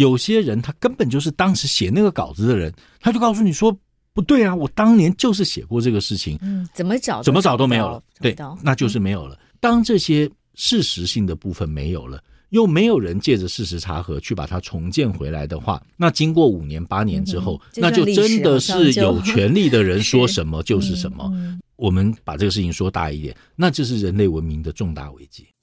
有些人他根本就是当时写那个稿子的人，他就告诉你说不对啊，我当年就是写过这个事情，嗯，怎么找怎么找都没有了，对，嗯、那就是没有了。当这些事实性的部分没有了。又没有人借着事实查核去把它重建回来的话，那经过五年八年之后，嗯、那就真的是有权利的人 说什么就是什么。嗯嗯、我们把这个事情说大一点，那就是人类文明的重大危机。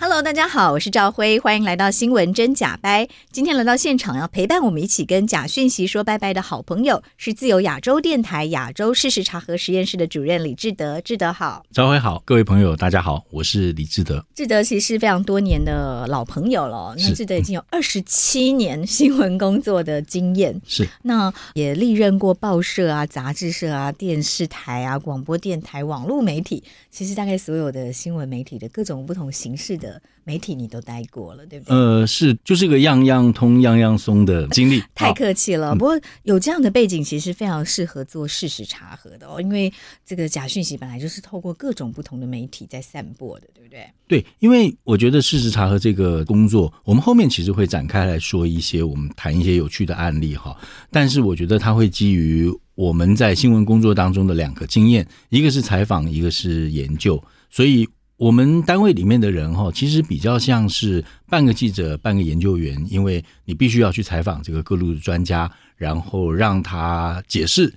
Hello，大家好，我是赵辉，欢迎来到新闻真假掰。今天来到现场要陪伴我们一起跟假讯息说拜拜的好朋友是自由亚洲电台亚洲事实查核实验室的主任李志德。志德好，赵辉好，各位朋友大家好，我是李志德。志德其实是非常多年的老朋友了，那志德已经有二十七年新闻工作的经验，是那也历任过报社啊、杂志社啊、电视台啊、广播电台、网络媒体，其实大概所有的新闻媒体的各种不同形式的。媒体你都待过了，对不对？呃，是，就是个样样通、样样松的经历。太客气了，不过有这样的背景，其实非常适合做事实查核的哦。因为这个假讯息本来就是透过各种不同的媒体在散播的，对不对？对，因为我觉得事实查核这个工作，我们后面其实会展开来说一些，我们谈一些有趣的案例哈。但是我觉得它会基于我们在新闻工作当中的两个经验，一个是采访，一个是研究，所以。我们单位里面的人哈，其实比较像是半个记者、半个研究员，因为你必须要去采访这个各路的专家，然后让他解释，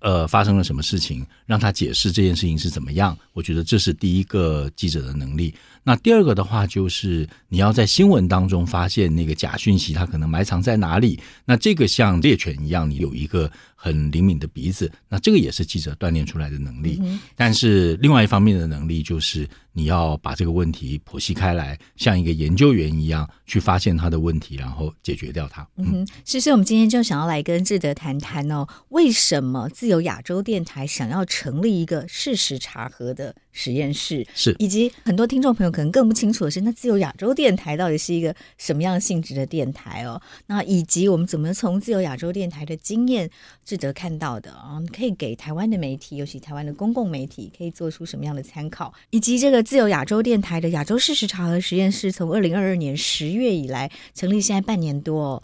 呃，发生了什么事情，让他解释这件事情是怎么样。我觉得这是第一个记者的能力。那第二个的话，就是你要在新闻当中发现那个假讯息，它可能埋藏在哪里。那这个像猎犬一样，你有一个。很灵敏的鼻子，那这个也是记者锻炼出来的能力。嗯、但是另外一方面的能力，就是你要把这个问题剖析开来，像一个研究员一样去发现他的问题，然后解决掉它。嗯哼，其实我们今天就想要来跟志德谈谈哦，为什么自由亚洲电台想要成立一个事实查核的实验室？是，以及很多听众朋友可能更不清楚的是，那自由亚洲电台到底是一个什么样性质的电台哦？那以及我们怎么从自由亚洲电台的经验。值得看到的啊，可以给台湾的媒体，尤其台湾的公共媒体，可以做出什么样的参考？以及这个自由亚洲电台的亚洲事实查核实验室，从二零二二年十月以来成立，现在半年多，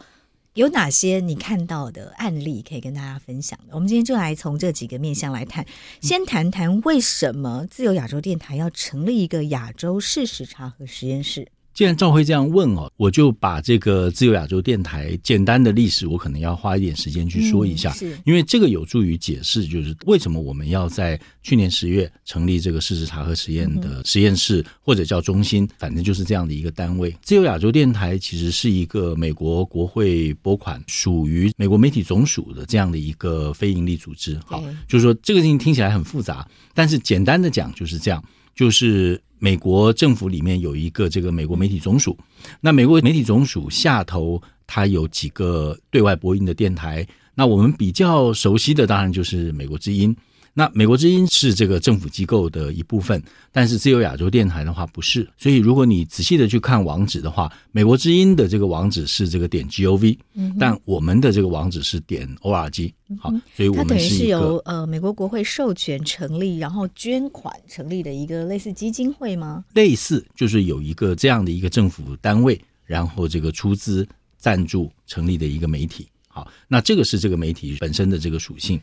有哪些你看到的案例可以跟大家分享？我们今天就来从这几个面向来谈，先谈谈为什么自由亚洲电台要成立一个亚洲事实查核实验室。既然赵辉这样问哦，我就把这个自由亚洲电台简单的历史，我可能要花一点时间去说一下，是因为这个有助于解释，就是为什么我们要在去年十月成立这个事实查核实验的实验室，或者叫中心，反正就是这样的一个单位。自由亚洲电台其实是一个美国国会拨款，属于美国媒体总署的这样的一个非营利组织。好，就是说这个事情听起来很复杂，但是简单的讲就是这样，就是。美国政府里面有一个这个美国媒体总署，那美国媒体总署下头它有几个对外播音的电台，那我们比较熟悉的当然就是美国之音。那美国之音是这个政府机构的一部分，但是自由亚洲电台的话不是。所以如果你仔细的去看网址的话，美国之音的这个网址是这个点 gov，但我们的这个网址是点 org。好，所以我们是，它等于是由呃美国国会授权成立，然后捐款成立的一个类似基金会吗？类似，就是有一个这样的一个政府单位，然后这个出资赞助成立的一个媒体。好，那这个是这个媒体本身的这个属性。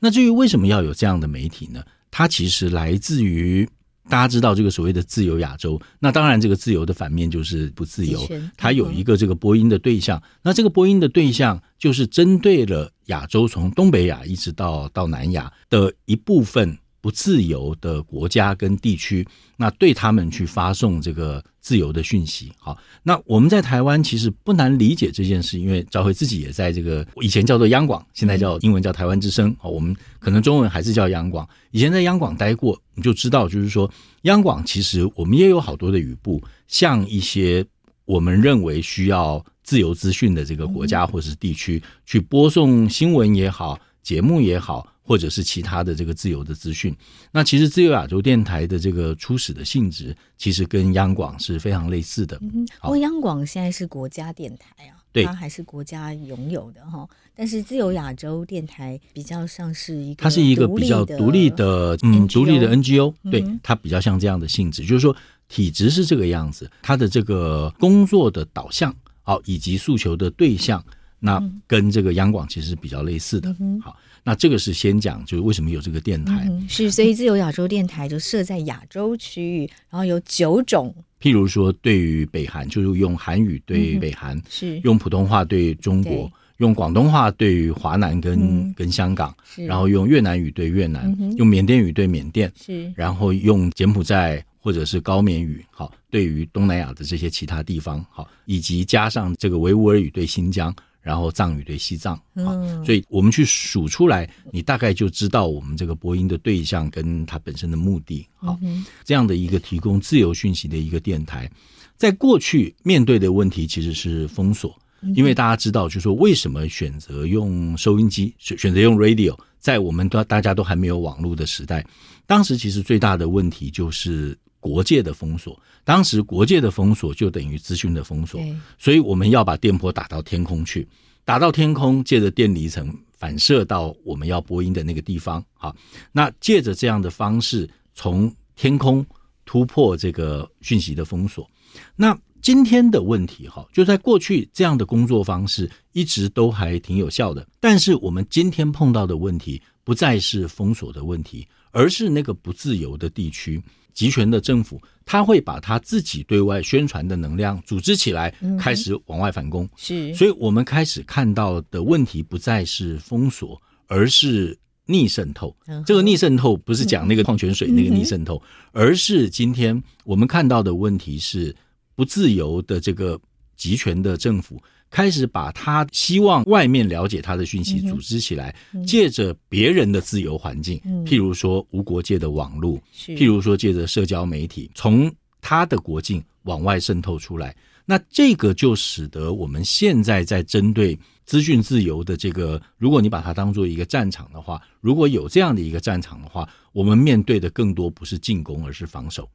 那至于为什么要有这样的媒体呢？它其实来自于大家知道这个所谓的自由亚洲。那当然，这个自由的反面就是不自由。它有一个这个播音的对象。那这个播音的对象就是针对了亚洲，从东北亚一直到到南亚的一部分。不自由的国家跟地区，那对他们去发送这个自由的讯息。好，那我们在台湾其实不难理解这件事，因为赵辉自己也在这个以前叫做央广，现在叫英文叫台湾之声。好，我们可能中文还是叫央广。以前在央广待过，你就知道，就是说央广其实我们也有好多的语部，像一些我们认为需要。自由资讯的这个国家或是地区去播送新闻也好，节目也好。或者是其他的这个自由的资讯，那其实自由亚洲电台的这个初始的性质，其实跟央广是非常类似的。嗯，不过央广现在是国家电台啊，对，它还是国家拥有的哈。但是自由亚洲电台比较像是一个，它是一个比较独立的，嗯，独立的 NGO，对，它比较像这样的性质，就是说体质是这个样子，它的这个工作的导向，好，以及诉求的对象，那跟这个央广其实是比较类似的，好。那这个是先讲，就是为什么有这个电台？嗯、是，所以自由亚洲电台就设在亚洲区域，然后有九种。譬如说，对于北韩，就是用韩语对北韩；嗯、是用普通话对中国；用广东话对于华南跟、嗯、跟香港；然后用越南语对越南；嗯、用缅甸语对缅甸；是然后用柬埔寨或者是高棉语，好，对于东南亚的这些其他地方，好，以及加上这个维吾尔语对新疆。然后藏语对西藏，嗯，所以我们去数出来，你大概就知道我们这个播音的对象跟它本身的目的，好，这样的一个提供自由讯息的一个电台，在过去面对的问题其实是封锁，因为大家知道，就是说为什么选择用收音机，选选择用 radio，在我们都大家都还没有网络的时代，当时其实最大的问题就是。国界的封锁，当时国界的封锁就等于资讯的封锁，所以我们要把电波打到天空去，打到天空，借着电离层反射到我们要播音的那个地方。好，那借着这样的方式，从天空突破这个讯息的封锁。那今天的问题，哈，就在过去这样的工作方式一直都还挺有效的，但是我们今天碰到的问题不再是封锁的问题，而是那个不自由的地区。集权的政府，他会把他自己对外宣传的能量组织起来，开始往外反攻。嗯、是，所以我们开始看到的问题不再是封锁，而是逆渗透。嗯、这个逆渗透不是讲那个矿泉水那个逆渗透，嗯、而是今天我们看到的问题是不自由的这个集权的政府。开始把他希望外面了解他的讯息组织起来，借着别人的自由环境，譬如说无国界的网络，譬如说借着社交媒体，从他的国境往外渗透出来。那这个就使得我们现在在针对资讯自由的这个，如果你把它当做一个战场的话，如果有这样的一个战场的话，我们面对的更多不是进攻，而是防守。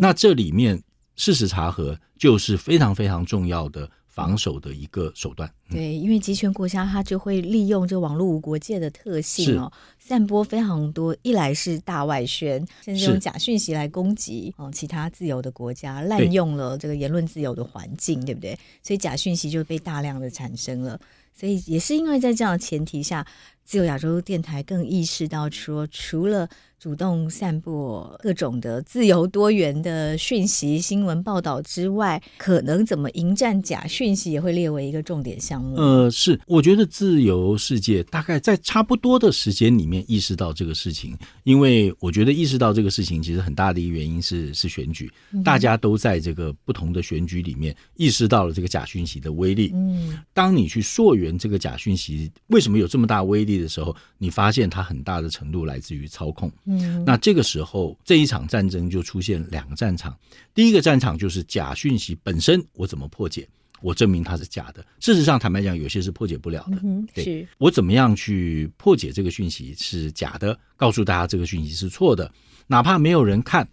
那这里面事实查核就是非常非常重要的。防守的一个手段，对，因为集权国家它就会利用这网络无国界的特性哦，散播非常多。一来是大外宣，甚至用假讯息来攻击哦其他自由的国家，滥用了这个言论自由的环境，对，对不对？所以假讯息就被大量的产生了。所以也是因为在这样的前提下，自由亚洲电台更意识到说，除了主动散播各种的自由多元的讯息、新闻报道之外，可能怎么迎战假讯息也会列为一个重点项目。呃，是，我觉得自由世界大概在差不多的时间里面意识到这个事情，因为我觉得意识到这个事情其实很大的一个原因是是选举，大家都在这个不同的选举里面意识到了这个假讯息的威力。嗯，当你去溯源这个假讯息为什么有这么大威力的时候，你发现它很大的程度来自于操控。嗯，那这个时候，这一场战争就出现两个战场。第一个战场就是假讯息本身，我怎么破解？我证明它是假的。事实上，坦白讲，有些是破解不了的。嗯，对，我怎么样去破解这个讯息是假的？告诉大家这个讯息是错的，哪怕没有人看，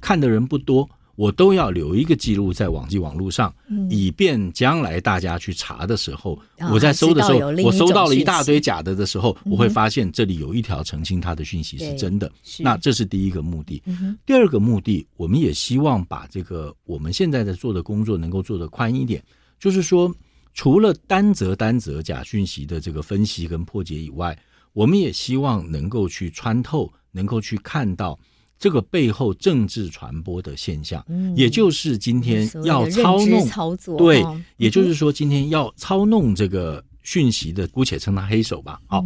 看的人不多。我都要留一个记录在网际网络上，以便将来大家去查的时候，我在搜的时候，我搜到了一大堆假的的时候，我会发现这里有一条澄清它的讯息是真的。那这是第一个目的。第二个目的，我们也希望把这个我们现在在做的工作能够做得宽一点，就是说，除了单则单则假讯息的这个分析跟破解以外，我们也希望能够去穿透，能够去看到。这个背后政治传播的现象，嗯，也就是今天要操弄操作，对，也就是说今天要操弄这个讯息的，姑且称他黑手吧。好，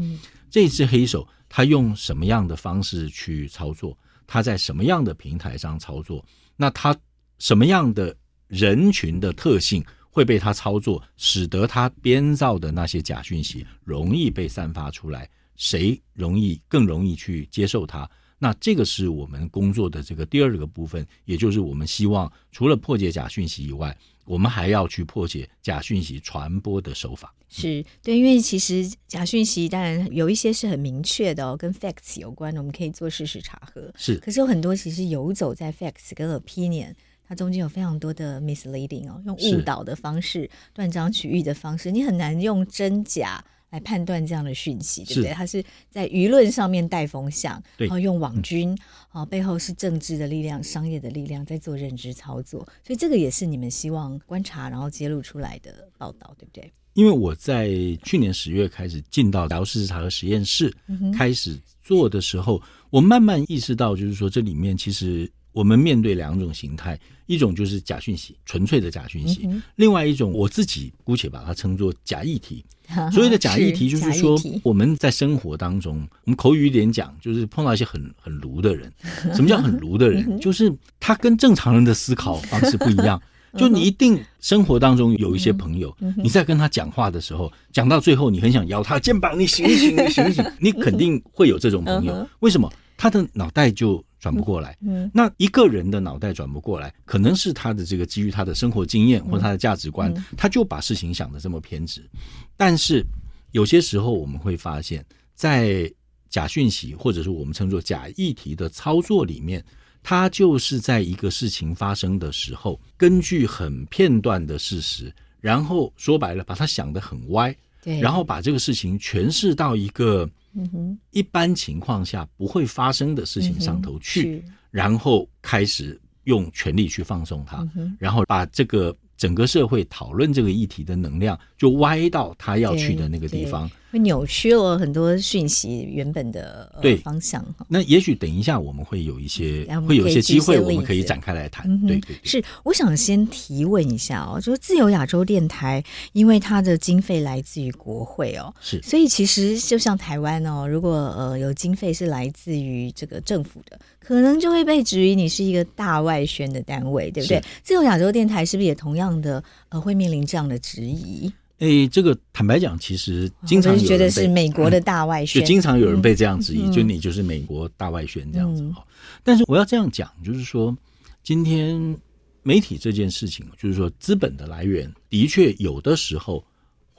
这只黑手他用什么样的方式去操作？他在什么样的平台上操作？那他什么样的人群的特性会被他操作，使得他编造的那些假讯息容易被散发出来？谁容易更容易去接受它？那这个是我们工作的这个第二个部分，也就是我们希望除了破解假讯息以外，我们还要去破解假讯息传播的手法。是对，因为其实假讯息当然有一些是很明确的哦，跟 facts 有关的，我们可以做事实查核。是，可是有很多其实游走在 facts 跟 opinion，它中间有非常多的 misleading 哦，用误导的方式、断章取义的方式，你很难用真假来判断这样的讯息，对不对？它是在舆论上面带风向，然后用网军啊、嗯，背后是政治的力量、商业的力量在做认知操作，所以这个也是你们希望观察然后揭露出来的报道，对不对？因为我在去年十月开始进到假如事实查核实验室开始做的时候，我慢慢意识到，就是说这里面其实我们面对两种形态，一种就是假讯息，纯粹的假讯息；另外一种，我自己姑且把它称作假议题。所谓的假议题，就是说我们在生活当中，我们口语一点讲，就是碰到一些很很卢的人。什么叫很卢的人？就是他跟正常人的思考方式不一样。就你一定生活当中有一些朋友，你在跟他讲话的时候，讲到最后你很想摇他肩膀，你醒醒，你醒醒，你肯定会有这种朋友。为什么？他的脑袋就转不过来。嗯那一个人的脑袋转不过来，可能是他的这个基于他的生活经验或他的价值观，他就把事情想的这么偏执。但是有些时候我们会发现，在假讯息或者是我们称作假议题的操作里面。他就是在一个事情发生的时候，根据很片段的事实，然后说白了，把它想得很歪，对，然后把这个事情诠释到一个一般情况下不会发生的事情上头去，然后开始用权力去放松它，然后把这个整个社会讨论这个议题的能量就歪到他要去的那个地方。会扭曲了很多讯息原本的对方向。那也许等一下我们会有一些会有一些机会，我们可以展开来谈。对对，是我想先提问一下哦，就是自由亚洲电台，因为它的经费来自于国会哦，是，所以其实就像台湾哦，如果呃有经费是来自于这个政府的，可能就会被质疑你是一个大外宣的单位，对不对？自由亚洲电台是不是也同样的呃会面临这样的质疑？哎、欸，这个坦白讲，其实经常有人觉得是美国的大外宣，就经常有人被这样质疑，嗯、就你就是美国大外宣这样子哈、嗯。但是我要这样讲，就是说，今天媒体这件事情，就是说资本的来源的确有的时候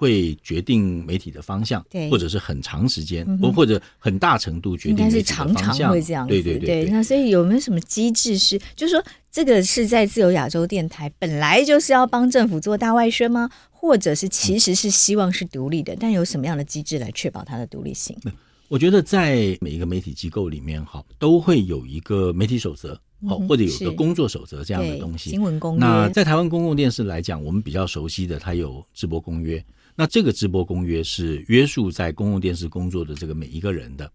会决定媒体的方向，对，或者是很长时间，或、嗯、或者很大程度决定媒体的方向，常常会这样子，对对对，对。那所以有没有什么机制是，就是说这个是在自由亚洲电台本来就是要帮政府做大外宣吗？或者是其实是希望是独立的，嗯，但有什么样的机制来确保它的独立性？我觉得在每一个媒体机构里面，哈，都会有一个媒体守则，好，或者有一个工作守则这样的东西。新闻公约。那在台湾公共电视来讲，我们比较熟悉的，它有直播公约。那这个直播公约是约束在公共电视工作的这个每一个人的。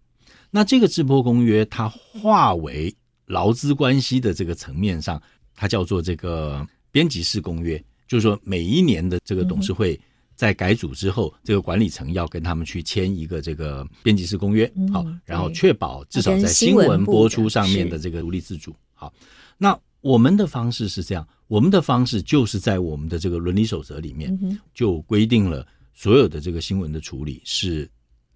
那这个直播公约，它化为劳资关系的这个层面上，它叫做这个编辑式公约。就是说，每一年的这个董事会在改组之后，这个管理层要跟他们去签一个这个编辑式公约，好，然后确保至少在新闻播出上面的这个独立自主。好，那我们的方式是这样，我们的方式就是在我们的这个伦理守则里面就规定了所有的这个新闻的处理是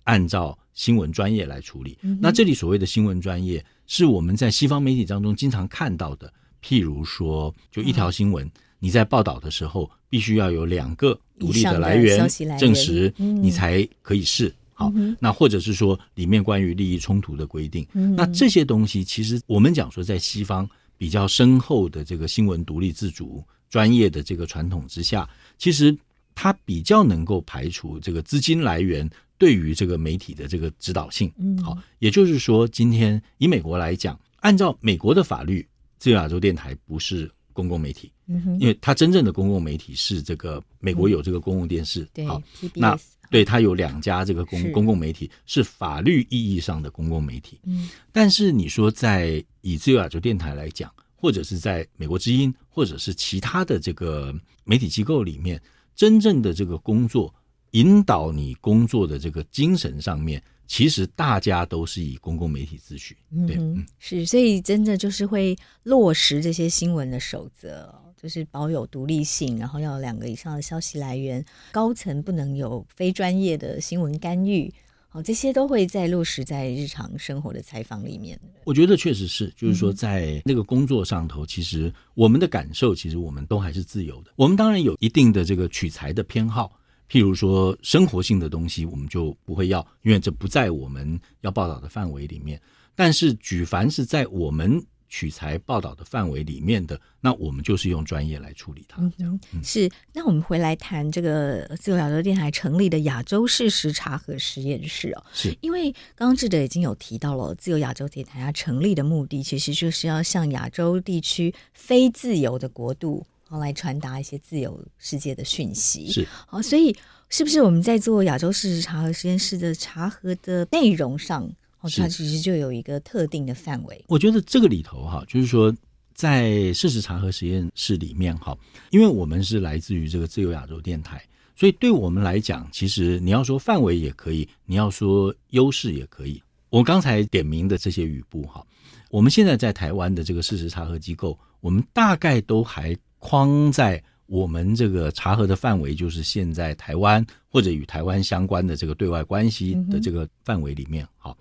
按照新闻专业来处理。那这里所谓的新闻专业，是我们在西方媒体当中经常看到的，譬如说，就一条新闻。你在报道的时候，必须要有两个独立的来源证实，你才可以是好。那或者是说，里面关于利益冲突的规定，那这些东西，其实我们讲说，在西方比较深厚的这个新闻独立自主专业的这个传统之下，其实它比较能够排除这个资金来源对于这个媒体的这个指导性。嗯。好，也就是说，今天以美国来讲，按照美国的法律，自由亚洲电台不是公共媒体，因为它真正的公共媒体是这个美国有这个公共电视，好，那对它有两家这个公公共媒体是法律意义上的公共媒体。嗯但是你说在以自由亚洲电台来讲，或者是在美国之音，或者是其他的这个媒体机构里面，真正的这个工作引导你工作的这个精神上面。其实大家都是以公共媒体自诩，对，嗯，是，所以真的就是会落实这些新闻的守则，就是保有独立性，然后要有两个以上的消息来源，高层不能有非专业的新闻干预，哦，这些都会在落实在日常生活的采访里面。我觉得确实是，就是说在那个工作上头，其实我们的感受，其实我们都还是自由的。我们当然有一定的这个取材的偏好，譬如说生活性的东西，我们就不会要，因为这不在我们要报道的范围里面。但是举凡是在我们取材报道的范围里面的，那我们就是用专业来处理它。嗯，是。那我们回来谈这个自由亚洲电台成立的亚洲事实查核实验室哦，是因为刚刚志德已经有提到了，自由亚洲电台它成立的目的，其实就是要向亚洲地区非自由的国度，然后来传达一些自由世界的讯息。是。好，所以是不是我们在做亚洲事实查核实验室的查核的内容上？它其实就有一个特定的范围。我觉得这个里头哈，就是说，在事实查核实验室里面哈，因为我们是来自于这个自由亚洲电台，所以对我们来讲，其实你要说范围也可以，你要说优势也可以。我刚才点名的这些语部哈，我们现在在台湾的这个事实查核机构，我们大概都还框在。我们这个查核的范围就是现在台湾或者与台湾相关的这个对外关系的这个范围里面，好。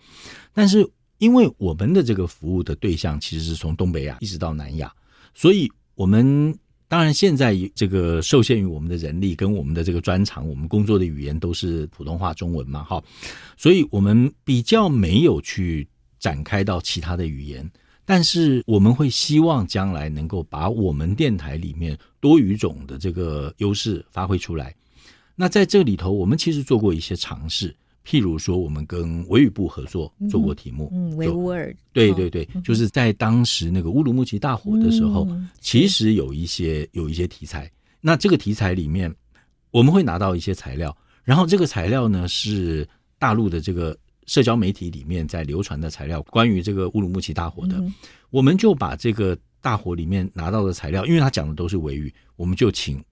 但是因为我们的这个服务的对象其实是从东北亚一直到南亚，所以我们当然现在这个受限于我们的人力跟我们的这个专长，我们工作的语言都是普通话中文嘛，哈，所以我们比较没有去展开到其他的语言。但是我们会希望将来能够把我们电台里面多语种的这个优势发挥出来。那在这里头，我们其实做过一些尝试，譬如说我们跟维语部合作做过题目，嗯，维吾尔，对对对，就是在当时那个乌鲁木齐大火的时候，其实有一些有一些题材。那这个题材里面，我们会拿到一些材料，然后这个材料呢是大陆的这个。社交媒体里面在流传的材料，关于这个乌鲁木齐大火的，嗯，我们就把这个大火里面拿到的材料，因为他讲的都是维语，我们就请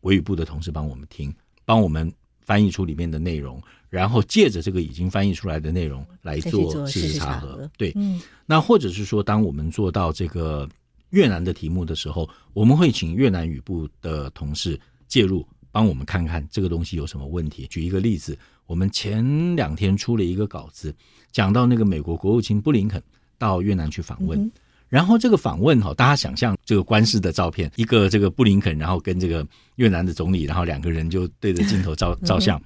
维语部的同事帮我们听，帮我们翻译出里面的内容，然后借着这个已经翻译出来的内容来做事实查核。对，嗯，那或者是说，当我们做到这个越南的题目的时候，我们会请越南语部的同事介入，帮我们看看这个东西有什么问题。举一个例子。我们前两天出了一个稿子，讲到那个美国国务卿布林肯到越南去访问，嗯、然后这个访问哈，大家想象这个官司的照片，一个这个布林肯，然后跟这个越南的总理，然后两个人就对着镜头照照相，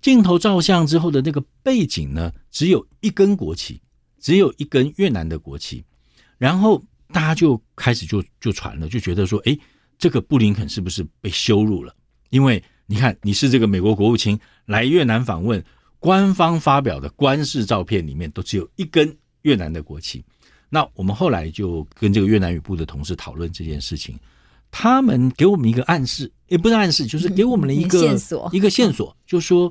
镜头照相之后的那个背景呢，只有一根国旗，只有一根越南的国旗，然后大家就开始就就传了，就觉得说，哎，这个布林肯是不是被羞辱了？因为你看，你是这个美国国务卿来越南访问，官方发表的官式照片里面都只有一根越南的国旗。那我们后来就跟这个越南语部的同事讨论这件事情，他们给我们一个暗示，也不是暗示，就是给我们了一个线索，一个线索，就说，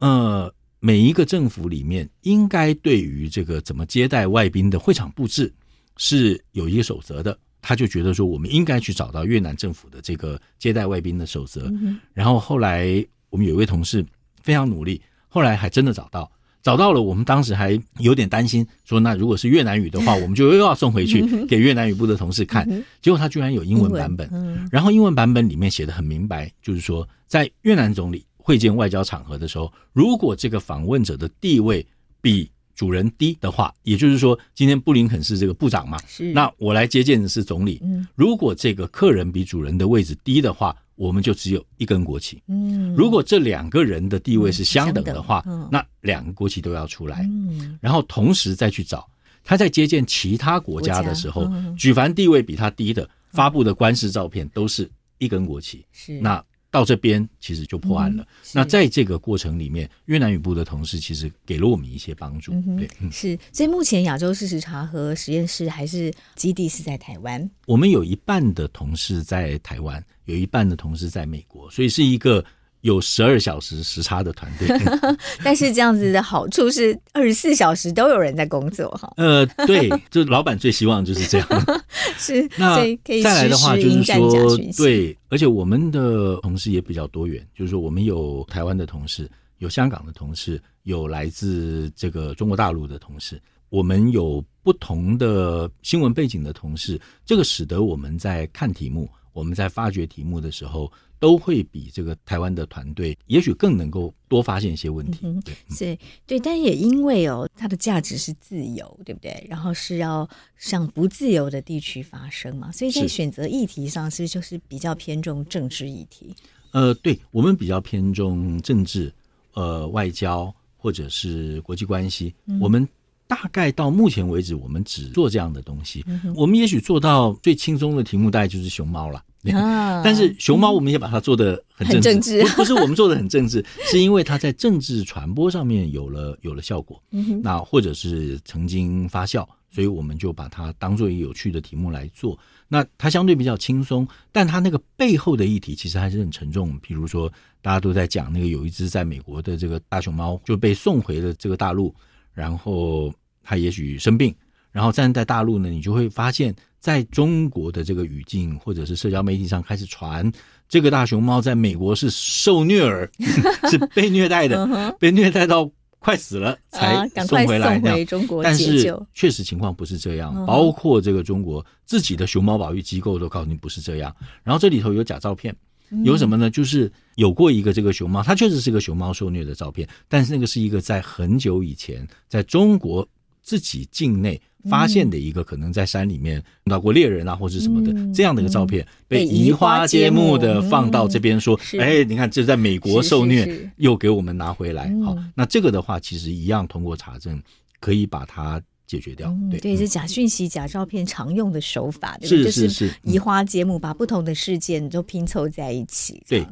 呃，每一个政府里面应该对于这个怎么接待外宾的会场布置是有一个守则的。他就觉得说，我们应该去找到越南政府的这个接待外宾的守则。然后后来我们有一位同事非常努力，后来还真的找到，找到了。我们当时还有点担心，说那如果是越南语的话，我们就又要送回去给越南语部的同事看。结果他居然有英文版本，然后英文版本里面写的很明白，就是说在越南总理会见外交场合的时候，如果这个访问者的地位比主人低的话，也就是说，今天布林肯是这个部长嘛，是那我来接见的是总理。嗯，如果这个客人比主人的位置低的话，我们就只有一根国旗。嗯，如果这两个人的地位是相等的话，嗯、那两个国旗都要出来。嗯，然后同时再去找他在接见其他国家的时候，嗯、举凡地位比他低的发布的官式照片都是一根国旗。是那。到这边其实就破案了。嗯、那在这个过程里面，越南语部的同事其实给了我们一些帮助。嗯、对，是。所以目前亚洲事实查核实验室还是基地是在台湾。我们有一半的同事在台湾，有一半的同事在美国，所以是一个。有十二小时时差的团队，但是这样子的好处是二十四小时都有人在工作哈。呃，对，就老板最希望就是这样。是，那再来的话就是说，对，而且我们的同事也比较多元，就是说我们有台湾的同事，有香港的同事，有来自这个中国大陆的同事，我们有不同的新闻背景的同事，这个使得我们在看题目。我们在发掘题目的时候，都会比这个台湾的团队，也许更能够多发现一些问题。嗯、对，是，对，但也因为哦，它的价值是自由，对不对？然后是要向不自由的地区发声嘛，所以在选择议题上，是不是就是比较偏重政治议题？呃，对，我们比较偏重政治，呃，外交或者是国际关系。嗯、我们大概到目前为止，我们只做这样的东西。嗯、我们也许做到最轻松的题目，大概就是熊猫了。啊、但是熊猫，我们也把它做的很政治，很政治不，不是我们做的很政治，是因为它在政治传播上面有了有了效果。嗯、那或者是曾经发酵，所以我们就把它当做一个有趣的题目来做。那它相对比较轻松，但它那个背后的议题其实还是很沉重。比如说，大家都在讲那个有一只在美国的这个大熊猫就被送回了这个大陆，然后它也许生病，然后站在大陆呢，你就会发现。在中国的这个语境，或者是社交媒体上开始传，这个大熊猫在美国是受虐儿，是被虐待的，被虐待到快死了才送回来。回中国，但是确实情况不是这样，包括这个中国自己的熊猫保育机构都告诉你不是这样。然后这里头有假照片，有什么呢？就是有过一个这个熊猫，它确实是个熊猫受虐的照片，但是那个是一个在很久以前在中国自己境内。发现的一个可能在山里面碰到过猎人啊，或者什么的这样的一个照片，被移花接木的放到这边说，哎，你看这在美国受虐，又给我们拿回来。好，那这个的话其实一样通过查证可以把它解决掉。对，对，是假讯息、假照片常用的手法，是是是，移花接木，把不同的事件都拼凑在一起。对，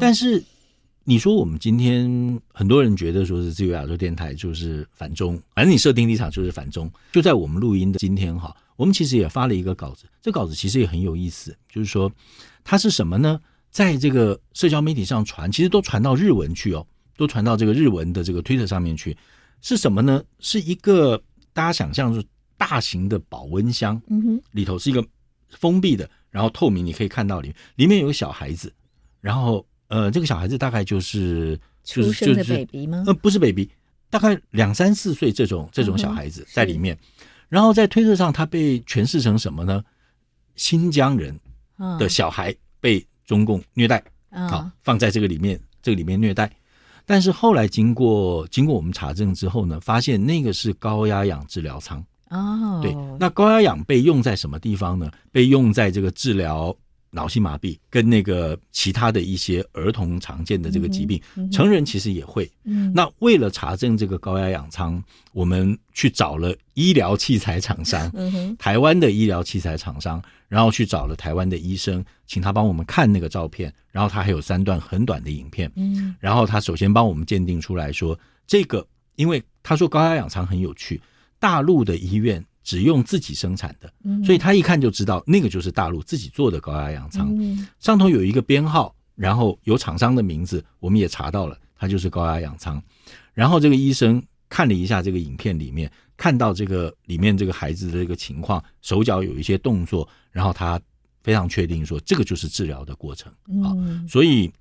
但是。你说我们今天很多人觉得说是自由亚洲电台就是反中，反正你设定立场就是反中。就在我们录音的今天哈，我们其实也发了一个稿子，这稿子其实也很有意思，就是说它是什么呢？在这个社交媒体上传，其实都传到日文去哦，都传到这个日文的这个 Twitter 上面去，是什么呢？是一个大家想象是大型的保温箱，嗯哼，里头是一个封闭的，然后透明，你可以看到里面里面有个小孩子，然后。呃，这个小孩子大概就是出生的 baby 吗？呃，不是 baby，大概两三四岁这种这种小孩子在里面。然后在推特上，他被诠释成什么呢？新疆人的小孩被中共虐待，好放在这个里面，这个里面虐待。但是后来经过经过我们查证之后呢，发现那个是高压氧治疗舱。哦，对，那高压氧被用在什么地方呢？被用在这个治疗。脑性麻痹跟那个其他的一些儿童常见的这个疾病，嗯嗯、成人其实也会。嗯、那为了查证这个高压氧舱，我们去找了医疗器材厂商，嗯、台湾的医疗器材厂商，然后去找了台湾的医生，请他帮我们看那个照片，然后他还有三段很短的影片，嗯、然后他首先帮我们鉴定出来说，这个因为他说高压氧舱很有趣，大陆的医院。只用自己生产的，所以他一看就知道那个就是大陆自己做的高压氧舱，上头有一个编号，然后有厂商的名字，我们也查到了，它就是高压氧舱。然后这个医生看了一下这个影片里面，看到这个里面这个孩子的这个情况，手脚有一些动作，然后他非常确定说这个就是治疗的过程。啊，所以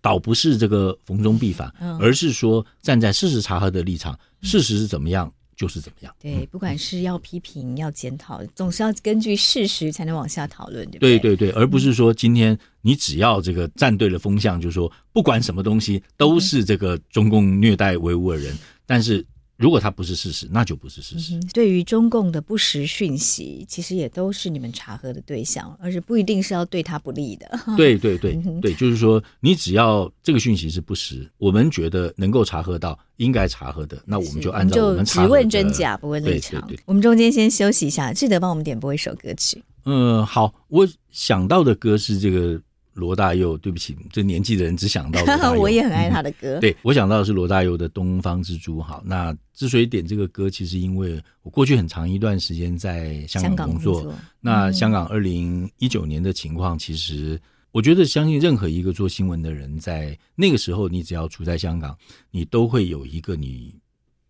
倒不是这个逢中必反，而是说站在事实查核的立场，事实是怎么样。就是怎么样？对，不管是要批评、要检讨，总是要根据事实才能往下讨论，对不对？对对对，而不是说今天你只要这个站对了风向，就是说不管什么东西都是这个中共虐待维吾尔人，但是。如果它不是事实，那就不是事实。嗯、对于中共的不实讯息，其实也都是你们查核的对象，而且不一定是要对他不利的。对对对、嗯、对，就是说，你只要这个讯息是不实，我们觉得能够查核到应该查核的，那我们就按照我们查。只问真假，不问立场。对对对，我们中间先休息一下，记得帮我们点播一首歌曲。嗯，好，我想到的歌是这个。罗大佑，对不起，这年纪的人只想到罗大佑。我也很爱他的歌。嗯、对，我想到的是罗大佑的《东方之珠》。好，那之所以点这个歌，其实因为我过去很长一段时间在香港工作。工作那香港二零一九年的情况，其实我觉得，相信任何一个做新闻的人，在那个时候，你只要处在香港，你都会有一个你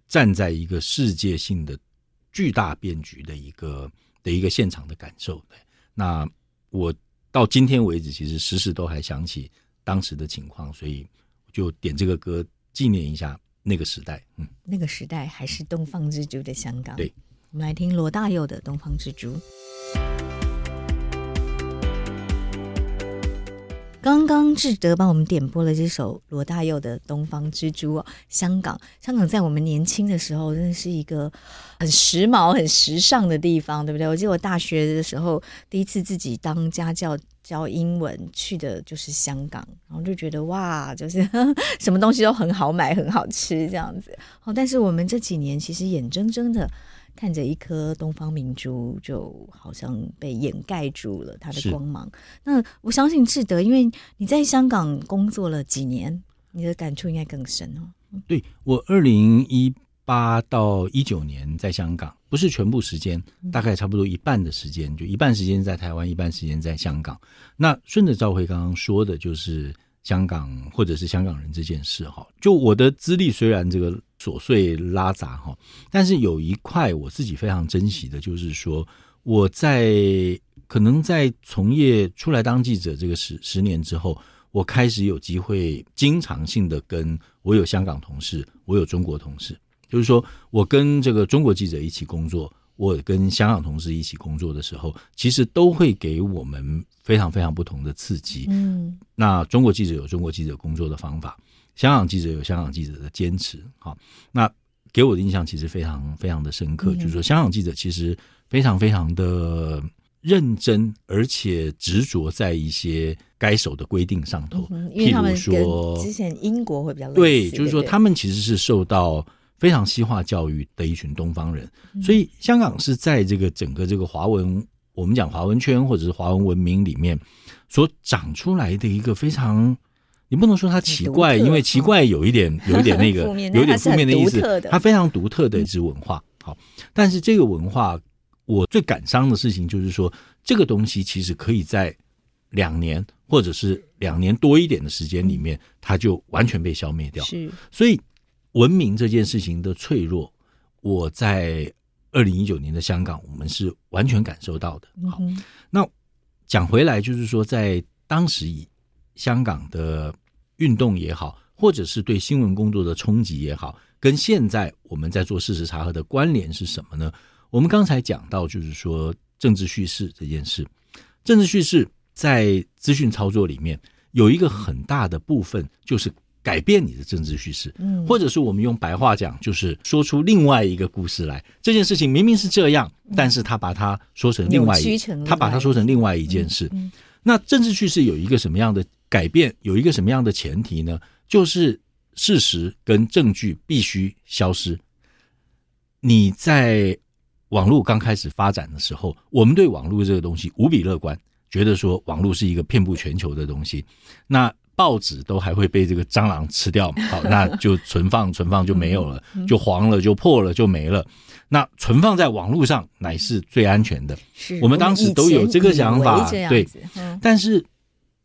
站在一个世界性的巨大变局的一个的一个现场的感受。对，那我。到今天为止，其实时时都还想起当时的情况，所以就点这个歌纪念一下那个时代。嗯，那个时代还是东方之珠的香港。对，我们来听罗大佑的《东方之珠》。刚刚志德帮我们点播了这首罗大佑的《东方之珠》哦。香港，香港在我们年轻的时候，真的是一个很时髦、很时尚的地方，对不对？我记得我大学的时候，第一次自己当家教教英文，去的就是香港，然后就觉得哇，就是 什么东西都很好买、很好吃这样子。哦，但是我们这几年其实眼睁睁的。看着一颗东方明珠，就好像被掩盖住了它的光芒。那我相信志德，因为你在香港工作了几年，你的感触应该更深哦。对，我二零一八到一九年在香港，不是全部时间，大概差不多一半的时间，就一半时间在台湾，一半时间在香港。那顺着赵辉刚刚说的，就是。香港或者是香港人这件事哈，就我的资历虽然这个琐碎拉杂哈，但是有一块我自己非常珍惜的，就是说我在可能在从业出来当记者这个十十年之后，我开始有机会经常性的跟我有香港同事，我有中国同事，就是说我跟这个中国记者一起工作。我跟香港同事一起工作的时候，其实都会给我们非常非常不同的刺激。嗯，那中国记者有中国记者工作的方法，香港记者有香港记者的坚持。好，那给我的印象其实非常非常的深刻，嗯、就是说香港记者其实非常非常的认真，而且执着在一些该守的规定上头。嗯、因为他们跟之前英国会比较对，就是说他们其实是受到。非常西化教育的一群东方人，所以香港是在这个整个这个华文，我们讲华文圈或者是华文文明里面所长出来的一个非常，你不能说它奇怪，因为奇怪有一点有一点那个 有点负面的意思，它非常独特的一支文化。好，但是这个文化我最感伤的事情就是说，这个东西其实可以在两年或者是两年多一点的时间里面，它就完全被消灭掉。是，所以。文明这件事情的脆弱，我在二零一九年的香港，我们是完全感受到的。好，那讲回来，就是说，在当时以香港的运动也好，或者是对新闻工作的冲击也好，跟现在我们在做事实查核的关联是什么呢？我们刚才讲到，就是说政治叙事这件事，政治叙事在资讯操作里面有一个很大的部分，就是。改变你的政治叙事，或者是我们用白话讲，就是说出另外一个故事来。这件事情明明是这样，但是他把它说成另外一，他把它说成另外一件事。那政治叙事有一个什么样的改变？有一个什么样的前提呢？就是事实跟证据必须消失。你在网络刚开始发展的时候，我们对网络这个东西无比乐观，觉得说网络是一个遍布全球的东西。那报纸都还会被这个蟑螂吃掉，好，那就存放，存放就没有了，就黄了，就破了，就没了。那存放在网络上乃是最安全的。是我们当时都有这个想法，对。但是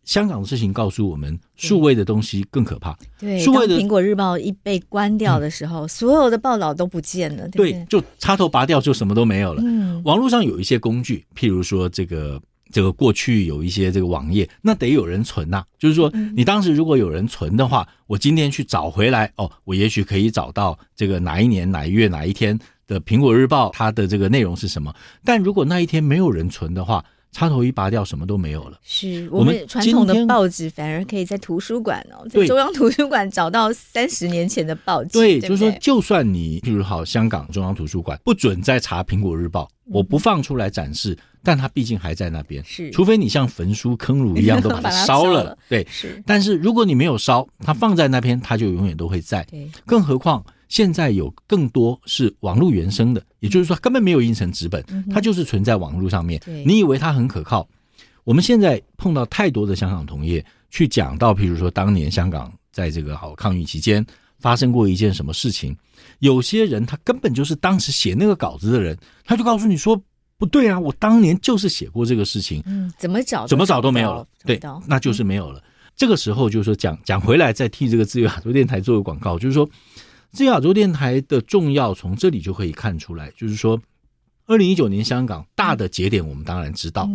香港的事情告诉我们，数位的东西更可怕。对，数位的苹果日报一被关掉的时候，所有的报道都不见了。对，就插头拔掉，就什么都没有了。嗯，网络上有一些工具，譬如说这个。这个过去有一些这个网页，那得有人存呐、啊。就是说，你当时如果有人存的话，我今天去找回来，哦，我也许可以找到这个哪一年哪一月哪一天的《苹果日报》，它的这个内容是什么。但如果那一天没有人存的话，插头一拔掉，什么都没有了。是我们传统的报纸反而可以在图书馆哦，在中央图书馆找到三十年前的报纸。对，就是说，就算你譬如好香港中央图书馆不准再查《苹果日报》，我不放出来展示。但它毕竟还在那边，是除非你像焚书坑儒一样都 把它烧了，了对，是。但是如果你没有烧，它放在那边，它就永远都会在。对，更何况现在有更多是网络原生的，也就是说根本没有印成纸本，它就是存在网络上面。你以为它很可靠？我们现在碰到太多的香港同业去讲到，譬如说当年香港在这个好抗疫期间发生过一件什么事情，有些人他根本就是当时写那个稿子的人，他就告诉你说。不对啊！我当年就是写过这个事情，嗯，怎么找怎么找都没有了，对，那就是没有了。这个时候就是说讲讲回来，再替这个自由亚洲电台做个广告，就是说自由亚洲电台的重要从这里就可以看出来，就是说二零一九年香港大的节点我们当然知道，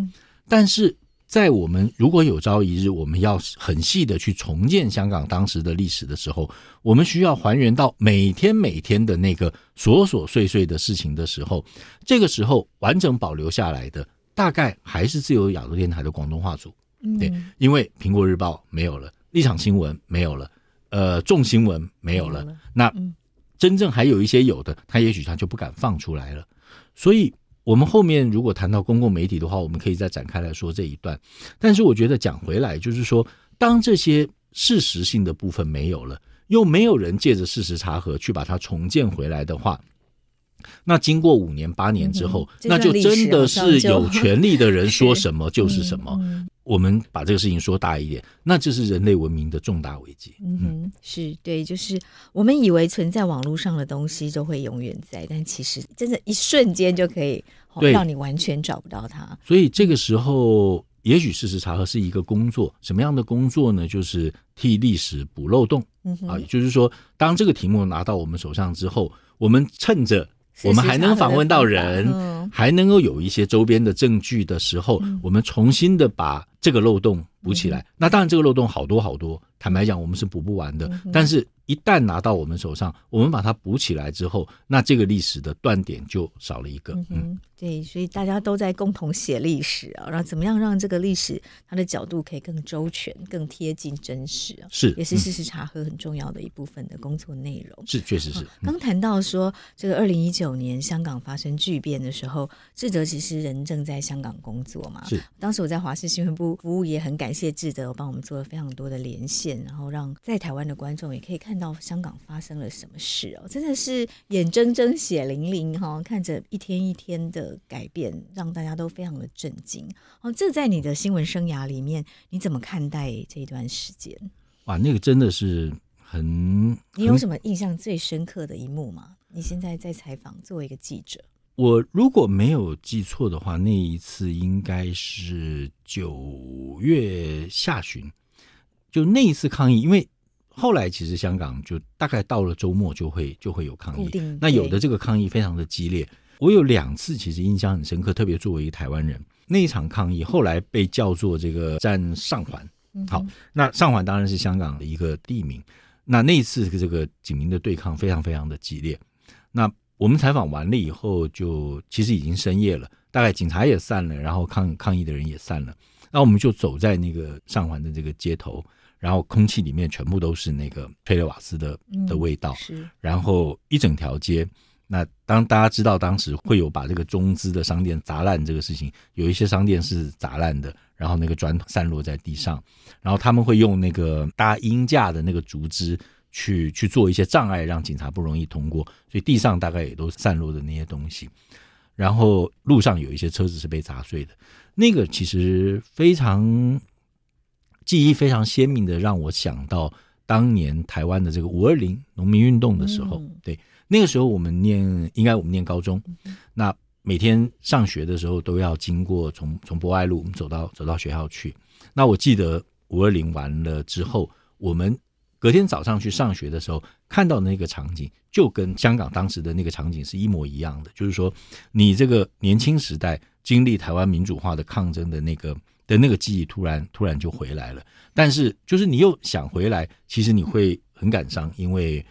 但是。在我们如果有朝一日我们要很细的去重建香港当时的历史的时候，我们需要还原到每天每天的那个琐琐碎碎的事情的时候，这个时候完整保留下来的大概还是自由亚洲电台的广东话组。对，因为苹果日报没有了，立场新闻没有了，呃，重新闻没有了，那真正还有一些有的，他也许他就不敢放出来了。所以，我们后面如果谈到公共媒体的话，我们可以再展开来说这一段。但是，我觉得讲回来，就是说，当这些事实性的部分没有了，又没有人借着事实查核去把它重建回来的话。那经过五年八年之后，嗯、那就真的是有权利的人 说什么就是什么。我们把这个事情说大一点，那就是人类文明的重大危机。嗯哼，是对，就是我们以为存在网络上的东西就会永远在，但其实真的，一瞬间就可以让你完全找不到它。所以这个时候，也许事实查核是一个工作，什么样的工作呢？就是替历史补漏洞。嗯哼，啊，也就是说，当这个题目拿到我们手上之后，我们趁着。我们还能访问到人，还能够有一些周边的证据的时候，我们重新的把这个漏洞补起来。那当然，这个漏洞好多好多，坦白讲，我们是补不完的。但是，一旦拿到我们手上，我们把它补起来之后，那这个历史的断点就少了一个。嗯，对，所以大家都在共同写历史啊，然后怎么样让这个历史它的角度可以更周全、更贴近真实啊？是，也是事实查核很重要的一部分的工作内容。是，确实是。刚谈到说，这个二零一九年香港发生巨变的时候，志德其实人正在香港工作嘛。是，当时我在华视新闻部服务，也很感谢志德帮我们做了非常多的连线，然后让在台湾的观众也可以看到香港发生了什么事哦，真的是眼睁睁、血淋淋哈，看着一天一天的改变，让大家都非常的震惊哦。这在你的新闻生涯里面，你怎么看待这一段时间？哇，那个真的是很……你有什么印象最深刻的一幕吗？你现在在采访，作为一个记者，我如果没有记错的话，那一次应该是九月下旬，就那一次抗议，因为。后来其实香港就大概到了周末就会就会有抗议，那有的这个抗议非常的激烈。我有两次其实印象很深刻，特别作为一个台湾人，那一场抗议后来被叫做这个占上环。好，那上环当然是香港的一个地名。那那一次这个警民的对抗非常非常的激烈。那我们采访完了以后，就其实已经深夜了，大概警察也散了，然后抗抗议的人也散了。那我们就走在那个上环的这个街头。然后空气里面全部都是那个催泪瓦斯的的味道，是。然后一整条街，那当大家知道当时会有把这个中资的商店砸烂这个事情，有一些商店是砸烂的，然后那个砖散落在地上，然后他们会用那个搭鹰架的那个竹枝去去做一些障碍，让警察不容易通过，所以地上大概也都散落的那些东西，然后路上有一些车子是被砸碎的，那个其实非常。记忆非常鲜明的，让我想到当年台湾的这个五二零农民运动的时候，对，那个时候我们念，应该我们念高中，那每天上学的时候都要经过从从博爱路，我们走到走到学校去。那我记得五二零完了之后，我们隔天早上去上学的时候，看到那个场景，就跟香港当时的那个场景是一模一样的，就是说，你这个年轻时代经历台湾民主化的抗争的那个。的那个记忆突然突然就回来了，但是就是你又想回来，其实你会很感伤，因为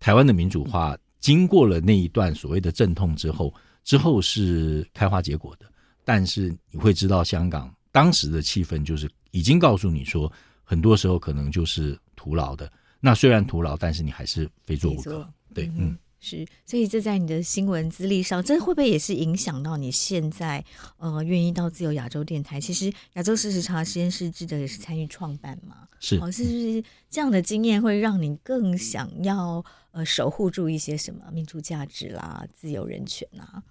台湾的民主化经过了那一段所谓的阵痛之后，之后是开花结果的，但是你会知道香港当时的气氛就是已经告诉你说，很多时候可能就是徒劳的。那虽然徒劳，但是你还是非做不可。对，嗯。是，所以这在你的新闻资历上，这会不会也是影响到你现在呃愿意到自由亚洲电台？其实亚洲事实查实验室记者也是参与创办嘛，是，哦，是不是这样的经验会让你更想要呃守护住一些什么民主价值啦、自由人权啊？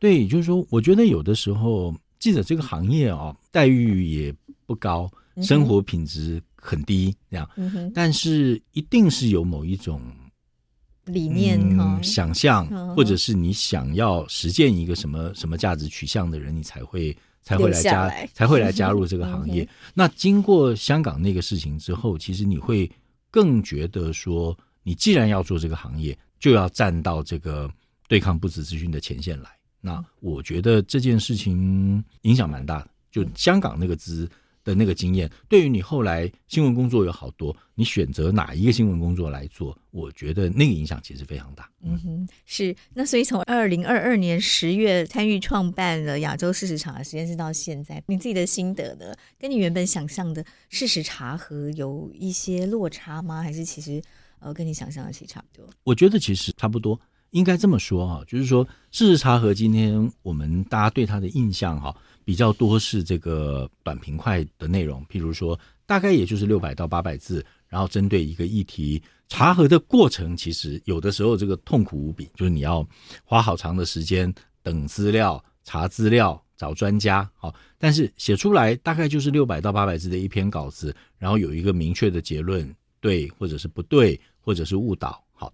对，就是说，我觉得有的时候记者这个行业哦，待遇也不高，生活品质很低，这样，嗯，但是一定是有某一种。理念、嗯、想象，或者是你想要实践一个什么什么价值取向的人，你才会才会来加来才会来加入这个行业。那经过香港那个事情之后，其实你会更觉得说，你既然要做这个行业，就要站到这个对抗不实资讯的前线来。那我觉得这件事情影响蛮大的。就香港那个资的那个经验，对于你后来新闻工作有好多，你选择哪一个新闻工作来做，我觉得那个影响其实非常大。嗯哼，是。那所以从二零二二年十月参与创办了亚洲事实查核实验室到现在，你自己的心得呢？跟你原本想象的事实查核有一些落差吗？还是其实呃跟你想象的其实差不多？我觉得其实差不多。应该这么说哈，就是说事实查核今天我们大家对它的印象哈，比较多是这个短平快的内容，譬如说大概也就是六百到八百字，然后针对一个议题查核的过程，其实有的时候这个痛苦无比，就是你要花好长的时间等资料、查资料、找专家，好，但是写出来大概就是六百到八百字的一篇稿子，然后有一个明确的结论，对或者是不对，或者是误导。好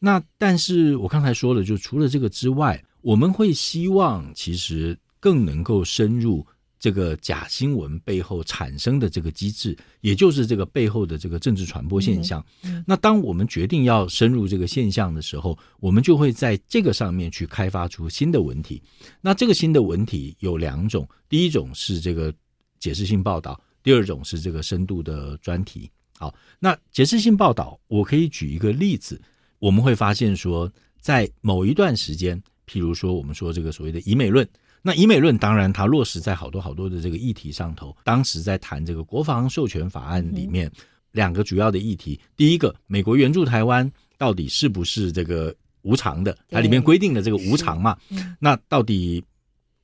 那但是我刚才说了，就除了这个之外，我们会希望其实更能够深入这个假新闻背后产生的这个机制，也就是这个背后的这个政治传播现象。那当我们决定要深入这个现象的时候，我们就会在这个上面去开发出新的文体。那这个新的文体有两种，第一种是这个解释性报道，第二种是这个深度的专题。好，那解释性报道，我可以举一个例子。我们会发现说，在某一段时间，譬如说我们说这个所谓的以美论，那以美论当然它落实在好多好多的这个议题上头。当时在谈这个国防授权法案里面，两个主要的议题，第一个，美国援助台湾到底是不是这个无偿的？它里面规定的这个无偿嘛，那到底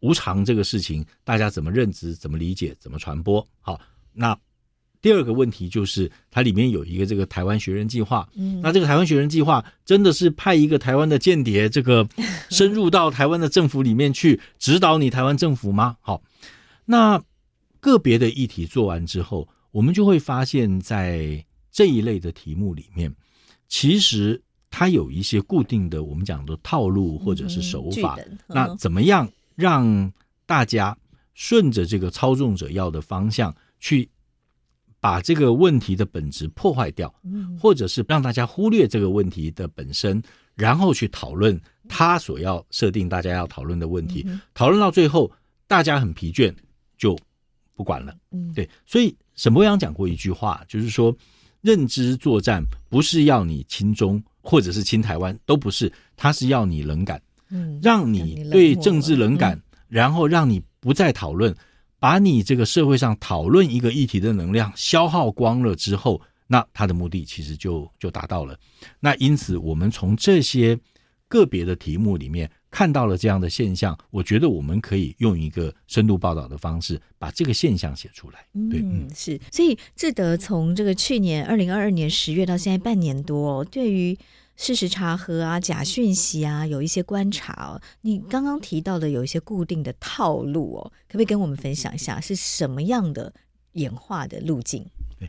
无偿这个事情，大家怎么认知、怎么理解、怎么传播？好，那。第二个问题就是，它里面有一个这个台湾学人计划。嗯，那这个台湾学人计划真的是派一个台湾的间谍，这个深入到台湾的政府里面去指导你台湾政府吗？好，那个别的议题做完之后，我们就会发现，在这一类的题目里面，其实它有一些固定的我们讲的套路或者是手法。那怎么样让大家顺着这个操纵者要的方向去？把这个问题的本质破坏掉，或者是让大家忽略这个问题的本身，然后去讨论他所要设定大家要讨论的问题。讨论到最后，大家很疲倦，就不管了。对，所以沈伯阳讲过一句话，就是说，认知作战不是要你亲中或者是亲台湾，都不是，他是要你冷感，让你对政治冷感，然后让你不再讨论。把你这个社会上讨论一个议题的能量消耗光了之后，那它的目的其实就就达到了。那因此，我们从这些个别的题目里面看到了这样的现象，我觉得我们可以用一个深度报道的方式把这个现象写出来。对，嗯，是。所以志德从这个去年二零二二年十月到现在半年多，对于。事实查核啊，假讯息啊，有一些观察哦。你刚刚提到的有一些固定的套路哦，可不可以跟我们分享一下是什么样的演化的路径？对，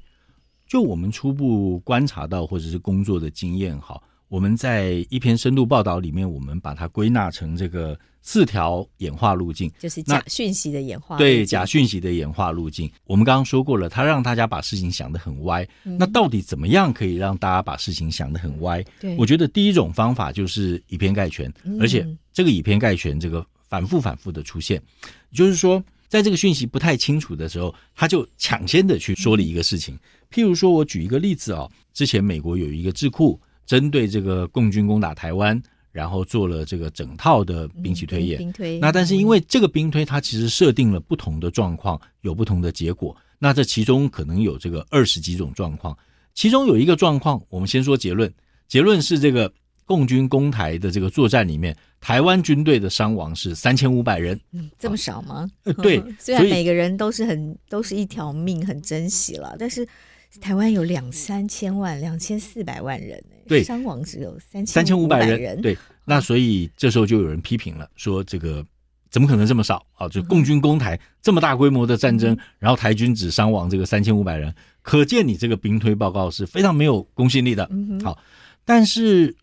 就我们初步观察到或者是工作的经验哈。我们在一篇深度报道里面，我们把它归纳成这个四条演化路径，就是假讯息的演化。对，假讯息的演化路径，我们刚刚说过了，它让大家把事情想得很歪。嗯、那到底怎么样可以让大家把事情想得很歪？对，我觉得第一种方法就是以偏概全，嗯、而且这个以偏概全，这个反复反复的出现，就是说，在这个讯息不太清楚的时候，他就抢先的去说了一个事情。嗯、譬如说，我举一个例子哦，之前美国有一个智库。针对这个共军攻打台湾，然后做了这个整套的兵棋推演。兵推。那但是因为这个兵推，它其实设定了不同的状况，有不同的结果。那这其中可能有这个二十几种状况。其中有一个状况，我们先说结论。结论是这个共军攻台的这个作战里面，台湾军队的伤亡是三千五百人。嗯，这么少吗？呃，对。虽然每个人都是很都是一条命，很珍惜了，但是。台湾有两三千万、两千四百万人，对，伤亡只有三千三千五百人，对。那所以这时候就有人批评了，说这个怎么可能这么少啊？就共军攻台这么大规模的战争，嗯、然后台军只伤亡这个三千五百人，可见你这个兵推报告是非常没有公信力的。嗯、好，但是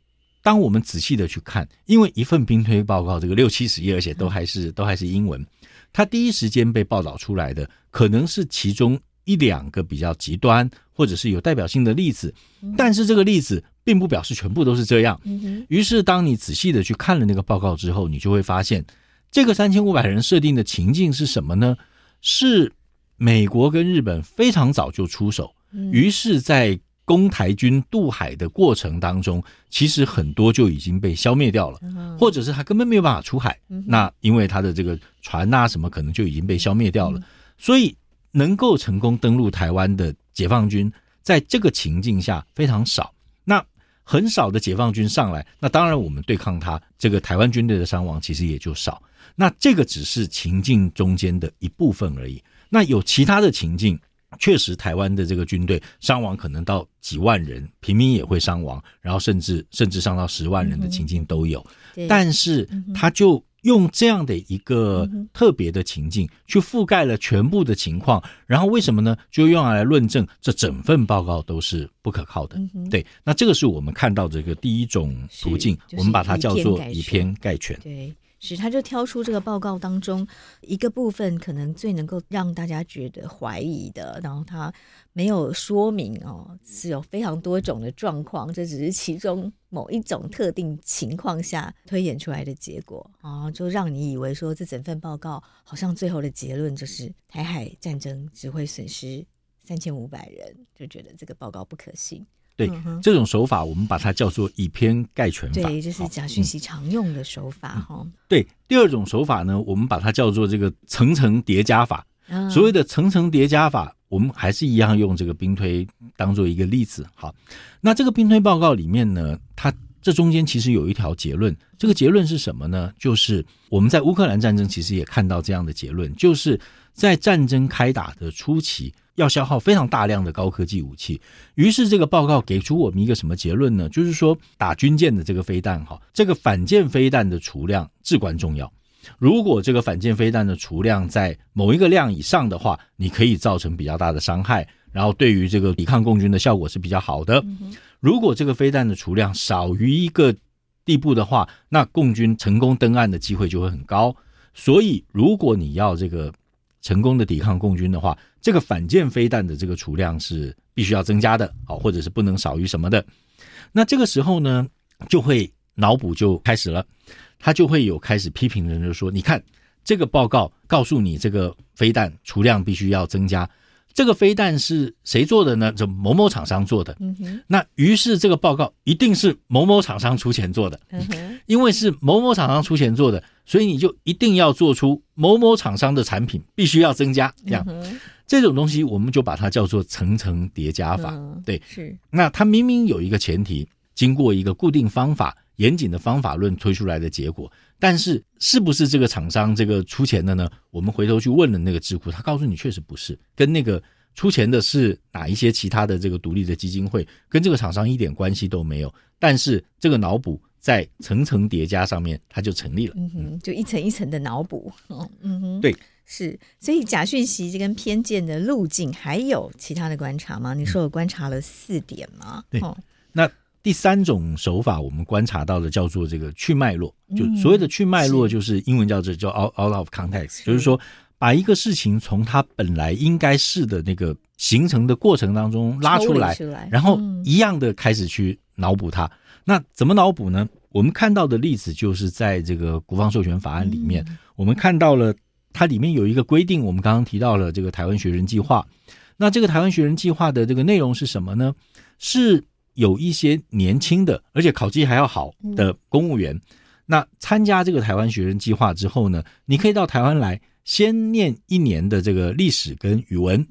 当我们仔细的去看，因为一份兵推报告这个六七十页，而且都还是、嗯、都还是英文，它第一时间被报道出来的可能是其中。一两个比较极端或者是有代表性的例子，但是这个例子并不表示全部都是这样。于是，当你仔细的去看了那个报告之后，你就会发现，这个三千五百人设定的情境是什么呢？是美国跟日本非常早就出手，于是，在攻台军渡海的过程当中，其实很多就已经被消灭掉了，或者是他根本没有办法出海。那因为他的这个船啊什么，可能就已经被消灭掉了。所以能够成功登陆台湾的解放军，在这个情境下非常少。那很少的解放军上来，那当然我们对抗他，这个台湾军队的伤亡其实也就少。那这个只是情境中间的一部分而已。那有其他的情境。确实，台湾的这个军队伤亡可能到几万人，平民也会伤亡，然后甚至甚至上到十万人的情境都有。嗯、但是，他就用这样的一个特别的情境去覆盖了全部的情况，然后为什么呢？就用来论证这整份报告都是不可靠的。对，那这个是我们看到这个第一种途径，就是、我们把它叫做以偏概全。对。是，他就挑出这个报告当中一个部分，可能最能够让大家觉得怀疑的，然后他没有说明哦，是有非常多种的状况，这只是其中某一种特定情况下推演出来的结果啊，就让你以为说这整份报告好像最后的结论就是台海战争只会损失三千五百人，就觉得这个报告不可信。对，这种手法，我们把它叫做以偏概全法。对，这是假讯息常用的手法哈、嗯。对，第二种手法呢，我们把它叫做这个层层叠加法。所谓的层层叠加法，我们还是一样用这个兵推当做一个例子。好，那这个兵推报告里面呢，它这中间其实有一条结论。这个结论是什么呢？就是我们在乌克兰战争其实也看到这样的结论，就是在战争开打的初期。要消耗非常大量的高科技武器，于是这个报告给出我们一个什么结论呢？就是说打军舰的这个飞弹，哈，这个反舰飞弹的储量至关重要。如果这个反舰飞弹的储量在某一个量以上的话，你可以造成比较大的伤害，然后对于这个抵抗共军的效果是比较好的。如果这个飞弹的储量少于一个地步的话，那共军成功登岸的机会就会很高。所以，如果你要这个成功的抵抗共军的话，这个反舰飞弹的这个储量是必须要增加的，好，或者是不能少于什么的。那这个时候呢，就会脑补就开始了，他就会有开始批评人就说：“你看这个报告告诉你，这个飞弹储量必须要增加。”这个飞弹是谁做的呢？就某某厂商做的。嗯哼。那于是这个报告一定是某某厂商出钱做的。嗯哼。因为是某某厂商出钱做的，所以你就一定要做出某某厂商的产品，必须要增加。这样，嗯、这种东西我们就把它叫做层层叠加法。嗯、对，是。那它明明有一个前提，经过一个固定方法、严谨的方法论推出来的结果。但是是不是这个厂商这个出钱的呢？我们回头去问了那个智库，他告诉你确实不是，跟那个出钱的是哪一些其他的这个独立的基金会，跟这个厂商一点关系都没有。但是这个脑补在层层叠加上面，它就成立了。嗯哼，就一层一层的脑补。嗯哼，对，是。所以假讯息这跟偏见的路径还有其他的观察吗？你说我观察了四点吗？对，那。第三种手法，我们观察到的叫做这个去脉络，就所谓的去脉络，就是英文叫做叫 out out of context，就是说把一个事情从它本来应该是的那个形成的过程当中拉出来，然后一样的开始去脑补它。那怎么脑补呢？我们看到的例子就是在这个国防授权法案里面，我们看到了它里面有一个规定，我们刚刚提到了这个台湾学人计划。那这个台湾学人计划的这个内容是什么呢？是有一些年轻的，而且考绩还要好的公务员，那参加这个台湾学生计划之后呢，你可以到台湾来，先念一年的这个历史跟语文，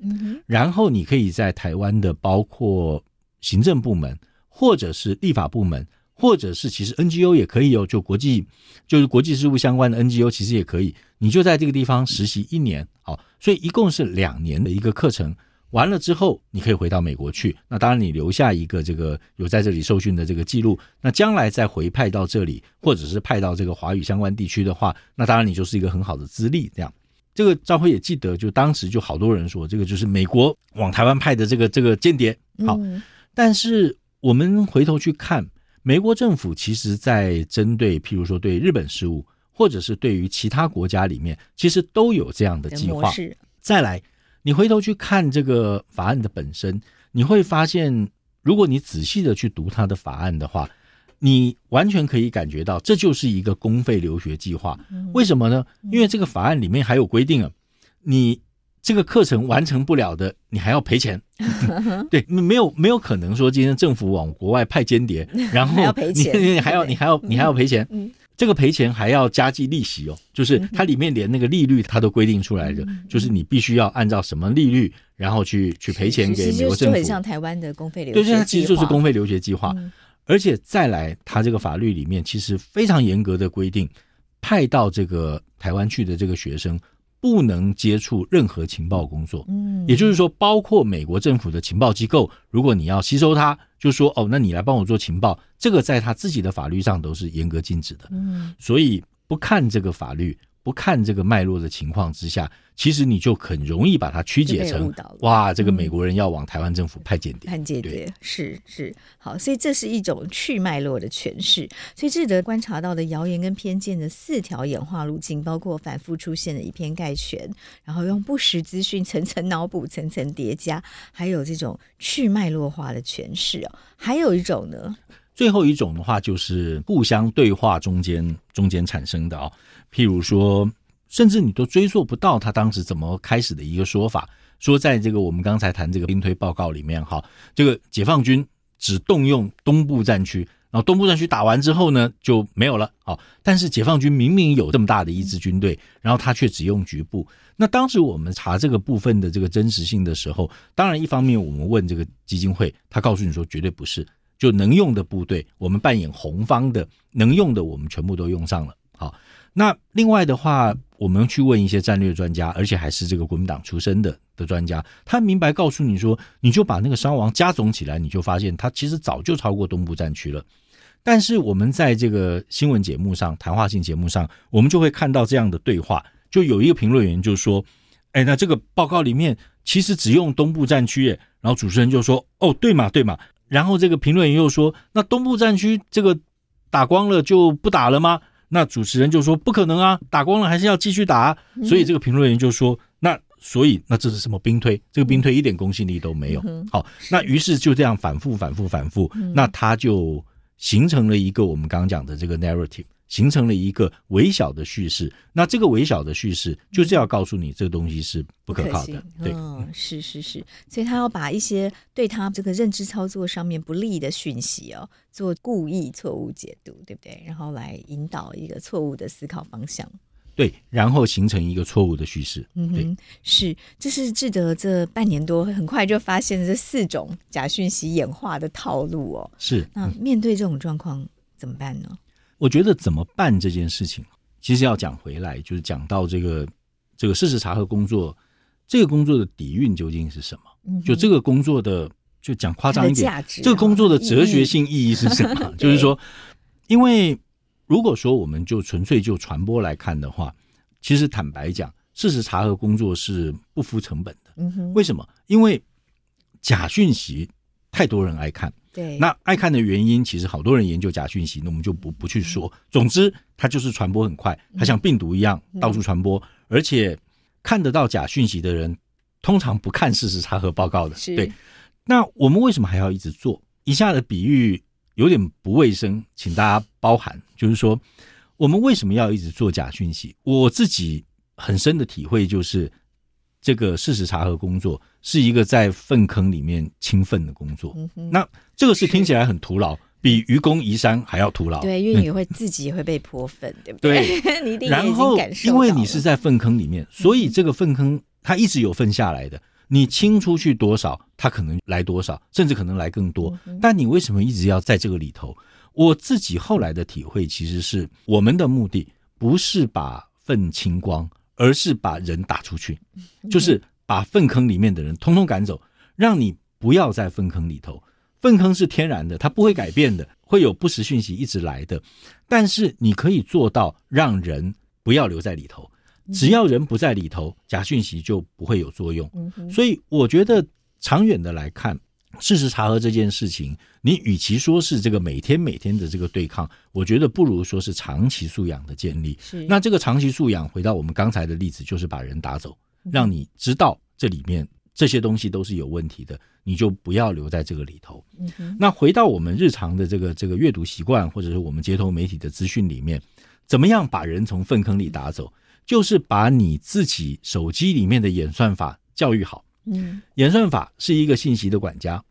然后你可以在台湾的包括行政部门，或者是立法部门，或者是其实 NGO 也可以哦，就国际就是国际事务相关的 NGO 其实也可以，你就在这个地方实习一年，好，所以一共是两年的一个课程。完了之后，你可以回到美国去。那当然，你留下一个这个有在这里受训的这个记录。那将来再回派到这里，或者是派到这个华语相关地区的话，那当然你就是一个很好的资历。这样，这个赵辉也记得，就当时就好多人说，这个就是美国往台湾派的这个这个间谍。好，但是我们回头去看，美国政府其实在针对，譬如说对日本事务，或者是对于其他国家里面，其实都有这样的计划。再来。你回头去看这个法案的本身，你会发现，如果你仔细的去读它的法案的话，你完全可以感觉到这就是一个公费留学计划。为什么呢？因为这个法案里面还有规定啊，你这个课程完成不了的，你还要赔钱。对，没有没有可能说今天政府往国外派间谍，然后还要赔钱，你还要你还要你还要赔钱。嗯，这个赔钱还要加计利息哦，就是它里面连那个利率它都规定出来的，就是你必须要按照什么利率，然后去去赔钱给美国政府。很像台湾的公费留学，对，它其实就是公费留学计划。而且再来，它这个法律里面其实非常严格的规定，派到这个台湾去的这个学生不能接触任何情报工作。嗯，也就是说，包括美国政府的情报机构，如果你要吸收它，就说哦，那你来帮我做情报，这个在他自己的法律上都是严格禁止的。嗯，所以不看这个法律。不看这个脉络的情况之下，其实你就很容易把它曲解成哇，这个美国人要往台湾政府派间谍。派间谍是是好，所以这是一种去脉络的诠释。所以智德观察到的谣言跟偏见的四条演化路径，包括反复出现的以偏概全，然后用不实资讯层层脑补、层层叠加，还有这种去脉络化的诠释哦。还有一种呢，最后一种的话就是互相对话中间中间产生的哦。譬如说，甚至你都追溯不到他当时怎么开始的一个说法，说在这个我们刚才谈这个兵推报告里面，哈，这个解放军只动用东部战区，然后东部战区打完之后呢就没有了，好，但是解放军明明有这么大的一支军队，然后他却只用局部。那当时我们查这个部分的这个真实性的时候，当然一方面我们问这个基金会，他告诉你说绝对不是，就能用的部队，我们扮演红方的能用的，我们全部都用上了，好。那另外的话，我们去问一些战略专家，而且还是这个国民党出身的的专家，他明白告诉你说，你就把那个伤亡加总起来，你就发现他其实早就超过东部战区了。但是我们在这个新闻节目上、谈话性节目上，我们就会看到这样的对话，就有一个评论员就说：“哎，那这个报告里面其实只用东部战区。”。然后主持人就说：“哦，对嘛，对嘛。”然后这个评论员又说：“那东部战区这个打光了就不打了吗？”那主持人就说不可能啊，打光了还是要继续打啊。所以这个评论员就说，那所以那这是什么兵推？这个兵推一点公信力都没有。好，那于是就这样反复反复反复，那他就形成了一个我们刚刚讲的这个 narrative。形成了一个微小的叙事，那这个微小的叙事就是要告诉你这个东西是不可靠的，对，嗯，是是是，所以他要把一些对他这个认知操作上面不利的讯息哦，做故意错误解读，对不对？然后来引导一个错误的思考方向，对，然后形成一个错误的叙事，嗯哼，是，这是智德这半年多很快就发现这四种假讯息演化的套路哦，是，那面对。这种状况怎么办呢？我觉得怎么办这件事情，其实要讲回来，就是讲到这个这个事实查核工作，这个工作的底蕴究竟是什么？就这个工作的，就讲夸张一点，这个工作的哲学性意义是什么？就是说，因为如果说我们就纯粹就传播来看的话，其实坦白讲，事实查核工作是不敷成本的。为什么？因为假讯息太多人爱看。对，那爱看的原因，其实好多人研究假讯息，那我们就不不去说。总之，它就是传播很快，它像病毒一样到处传播，而且看得到假讯息的人，通常不看事实查核报告的。对，那我们为什么还要一直做？以下的比喻有点不卫生，请大家包涵。就是说，我们为什么要一直做假讯息？我自己很深的体会就是。这个事实查核工作是一个在粪坑里面清粪的工作，那这个是听起来很徒劳，比愚公移山还要徒劳。对，因为你会自己也会被泼粪，对不对？对，你一定然后因为你是在粪坑里面，所以这个粪坑它一直有粪下来的，你清出去多少，它可能来多少，甚至可能来更多。但你为什么一直要在这个里头？我自己后来的体会其实是，我们的目的不是把粪清光。而是把人打出去，就是把粪坑里面的人通通赶走，让你不要在粪坑里头。粪坑是天然的，它不会改变的，会有不实讯息一直来的。但是你可以做到让人不要留在里头，只要人不在里头，假讯息就不会有作用。所以我觉得长远的来看。事实查核这件事情，你与其说是这个每天每天的这个对抗，我觉得不如说是长期素养的建立。是，那这个长期素养，回到我们刚才的例子，就是把人打走，让你知道这里面这些东西都是有问题的，你就不要留在这个里头。嗯那回到我们日常的这个这个阅读习惯，或者是我们街头媒体的资讯里面，怎么样把人从粪坑里打走？就是把你自己手机里面的演算法教育好。嗯，演算法是一个信息的管家，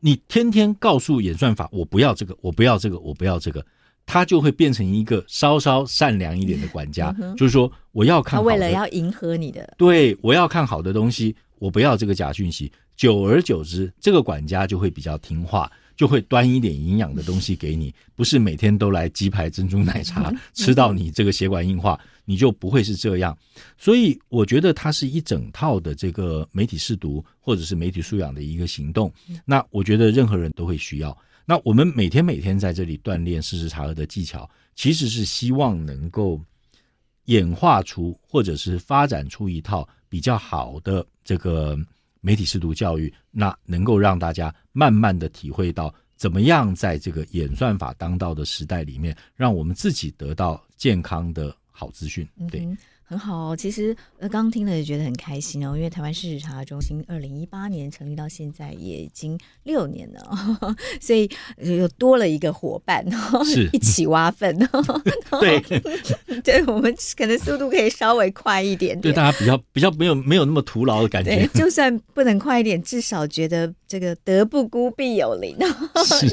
你天天告诉演算法，我不要这个，我不要这个，我不要这个，它就会变成一个稍稍善良一点的管家。嗯、就是说，我要看好的，他为了要迎合你的，对，我要看好的东西，我不要这个假讯息。久而久之，这个管家就会比较听话。就会端一点营养的东西给你，不是每天都来鸡排珍珠奶茶吃到你这个血管硬化，你就不会是这样。所以我觉得它是一整套的这个媒体试读或者是媒体素养的一个行动。那我觉得任何人都会需要。那我们每天每天在这里锻炼事实查核的技巧，其实是希望能够演化出或者是发展出一套比较好的这个。媒体试读教育，那能够让大家慢慢的体会到，怎么样在这个演算法当道的时代里面，让我们自己得到健康的好资讯。对。嗯很好，哦其实呃，刚刚听了也觉得很开心哦，因为台湾事实查核中心二零一八年成立到现在也已经六年了，所以又多了一个伙伴，是一起挖粪。对，对，我们可能速度可以稍微快一点点，对大家比较比较没有没有那么徒劳的感觉。对，就算不能快一点，至少觉得这个德不孤必有邻，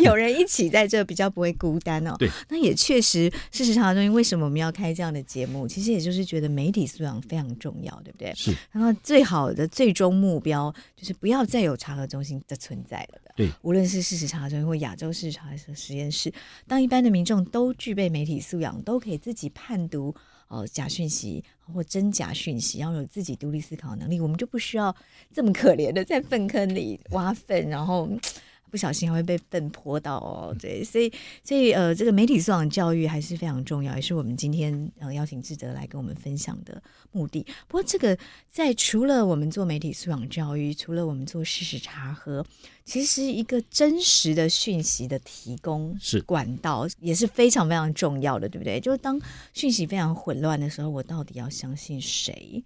有人一起在这比较不会孤单哦。对，那也确实，事实查核中心为什么我们要开这样的节目？其实也就是觉得媒体素养非常重要，对不对？是。然后最好的最终目标就是不要再有查核中心的存在了的。对。无论是事实查核中心或亚洲事实查核实验室，当一般的民众都具备媒体素养，都可以自己判读哦、呃、假讯息或真假讯息，要有自己独立思考能力，我们就不需要这么可怜的在粪坑里挖粪，然后。不小心还会被粪泼到哦，对，所以所以呃，这个媒体素养教育还是非常重要，也是我们今天呃邀请志德来跟我们分享的目的。不过，这个在除了我们做媒体素养教育，除了我们做事实查核，其实一个真实的讯息的提供是管道也是非常非常重要的，对不对？就是当讯息非常混乱的时候，我到底要相信谁？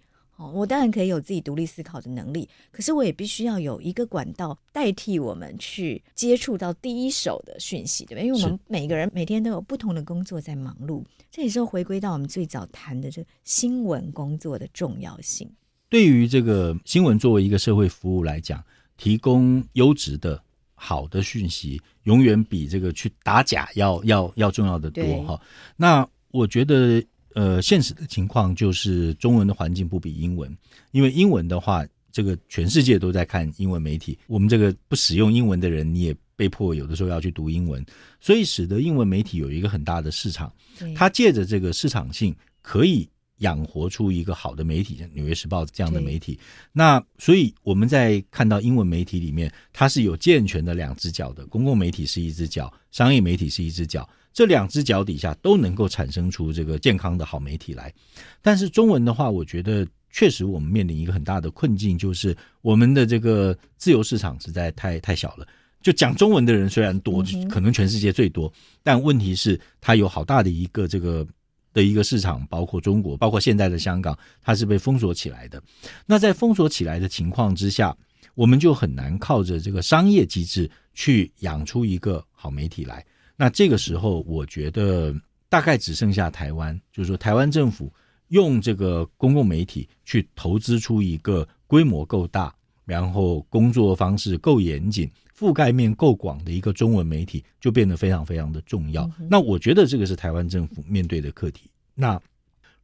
我当然可以有自己独立思考的能力，可是我也必须要有一个管道代替我们去接触到第一手的讯息，对吧？因为我们每个人每天都有不同的工作在忙碌，这也是回归到我们最早谈的这新闻工作的重要性。对于这个新闻作为一个社会服务来讲，提供优质的好的讯息，永远比这个去打假要要要重要的多哈。那我觉得。呃，现实的情况就是中文的环境不比英文，因为英文的话，这个全世界都在看英文媒体，我们这个不使用英文的人，你也被迫有的时候要去读英文，所以使得英文媒体有一个很大的市场。它借着这个市场性，可以养活出一个好的媒体，像《纽约时报》这样的媒体。那所以我们在看到英文媒体里面，它是有健全的两只脚的，公共媒体是一只脚，商业媒体是一只脚。这两只脚底下都能够产生出这个健康的好媒体来，但是中文的话，我觉得确实我们面临一个很大的困境，就是我们的这个自由市场实在太太小了。就讲中文的人虽然多，可能全世界最多，但问题是它有好大的一个这个的一个市场，包括中国，包括现在的香港，它是被封锁起来的。那在封锁起来的情况之下，我们就很难靠着这个商业机制去养出一个好媒体来。那这个时候，我觉得大概只剩下台湾，就是说台湾政府用这个公共媒体去投资出一个规模够大，然后工作方式够严谨、覆盖面够广的一个中文媒体，就变得非常非常的重要。那我觉得这个是台湾政府面对的课题。那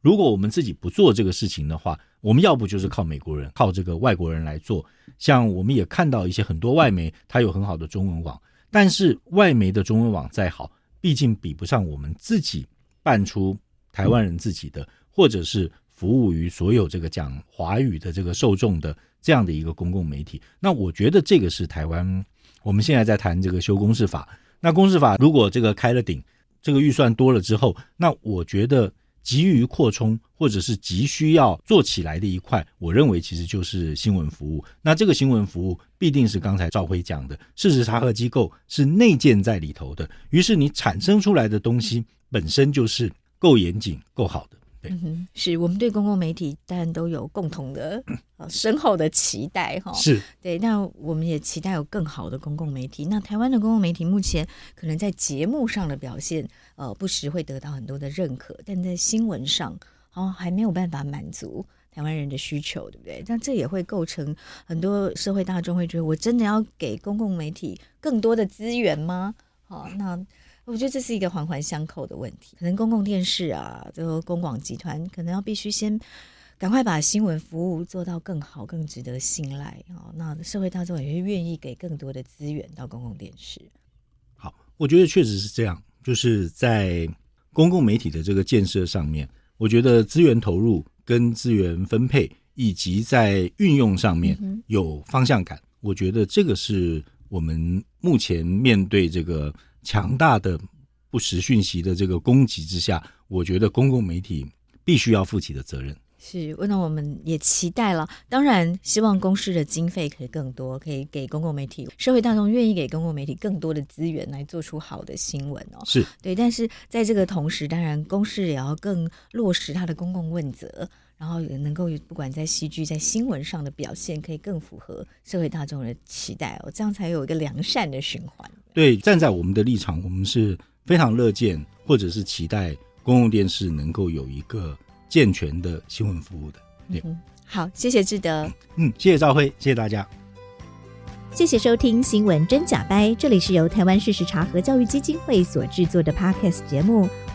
如果我们自己不做这个事情的话，我们要不就是靠美国人、靠这个外国人来做。像我们也看到一些很多外媒，它有很好的中文网。但是外媒的中文网再好，毕竟比不上我们自己办出台湾人自己的，或者是服务于所有这个讲华语的这个受众的这样的一个公共媒体。那我觉得这个是台湾，我们现在在谈这个修公视法。那公视法如果这个开了顶，这个预算多了之后，那我觉得。急于扩充，或者是急需要做起来的一块，我认为其实就是新闻服务。那这个新闻服务必定是刚才赵辉讲的，事实查核机构是内建在里头的，于是你产生出来的东西本身就是够严谨、够好的。嗯哼，是我们对公共媒体当然都有共同的 呃深厚的期待哈。是对，那我们也期待有更好的公共媒体。那台湾的公共媒体目前可能在节目上的表现，呃，不时会得到很多的认可，但在新闻上。哦还没有办法满足台湾人的需求，对不对？但这也会构成很多社会大众会觉得，我真的要给公共媒体更多的资源吗？好，那我觉得这是一个环环相扣的问题。可能公共电视啊，这个公广集团可能要必须先。赶快把新闻服务做到更好、更值得信赖啊！那社会大众也会愿意给更多的资源到公共电视。好，我觉得确实是这样。就是在公共媒体的这个建设上面，我觉得资源投入跟资源分配，以及在运用上面有方向感。我觉得这个是我们目前面对这个强大的不实讯息的这个攻击之下，我觉得公共媒体必须要负起的责任。是，那我们也期待了。当然，希望公司的经费可以更多，可以给公共媒体、社会大众愿意给公共媒体更多的资源来做出好的新闻哦。是对，但是在这个同时，当然公司也要更落实它的公共问责，然后也能够不管在戏剧、在新闻上的表现，可以更符合社会大众的期待哦，这样才有一个良善的循环。对，站在我们的立场，我们是非常乐见，或者是期待公共电视能够有一个。健全的新闻服务的，对，嗯，好，谢谢志德，嗯，谢谢赵辉，谢谢大家，谢谢收听新闻真假掰，这里是由台湾事实查核教育基金会所制作的 Podcast 节目，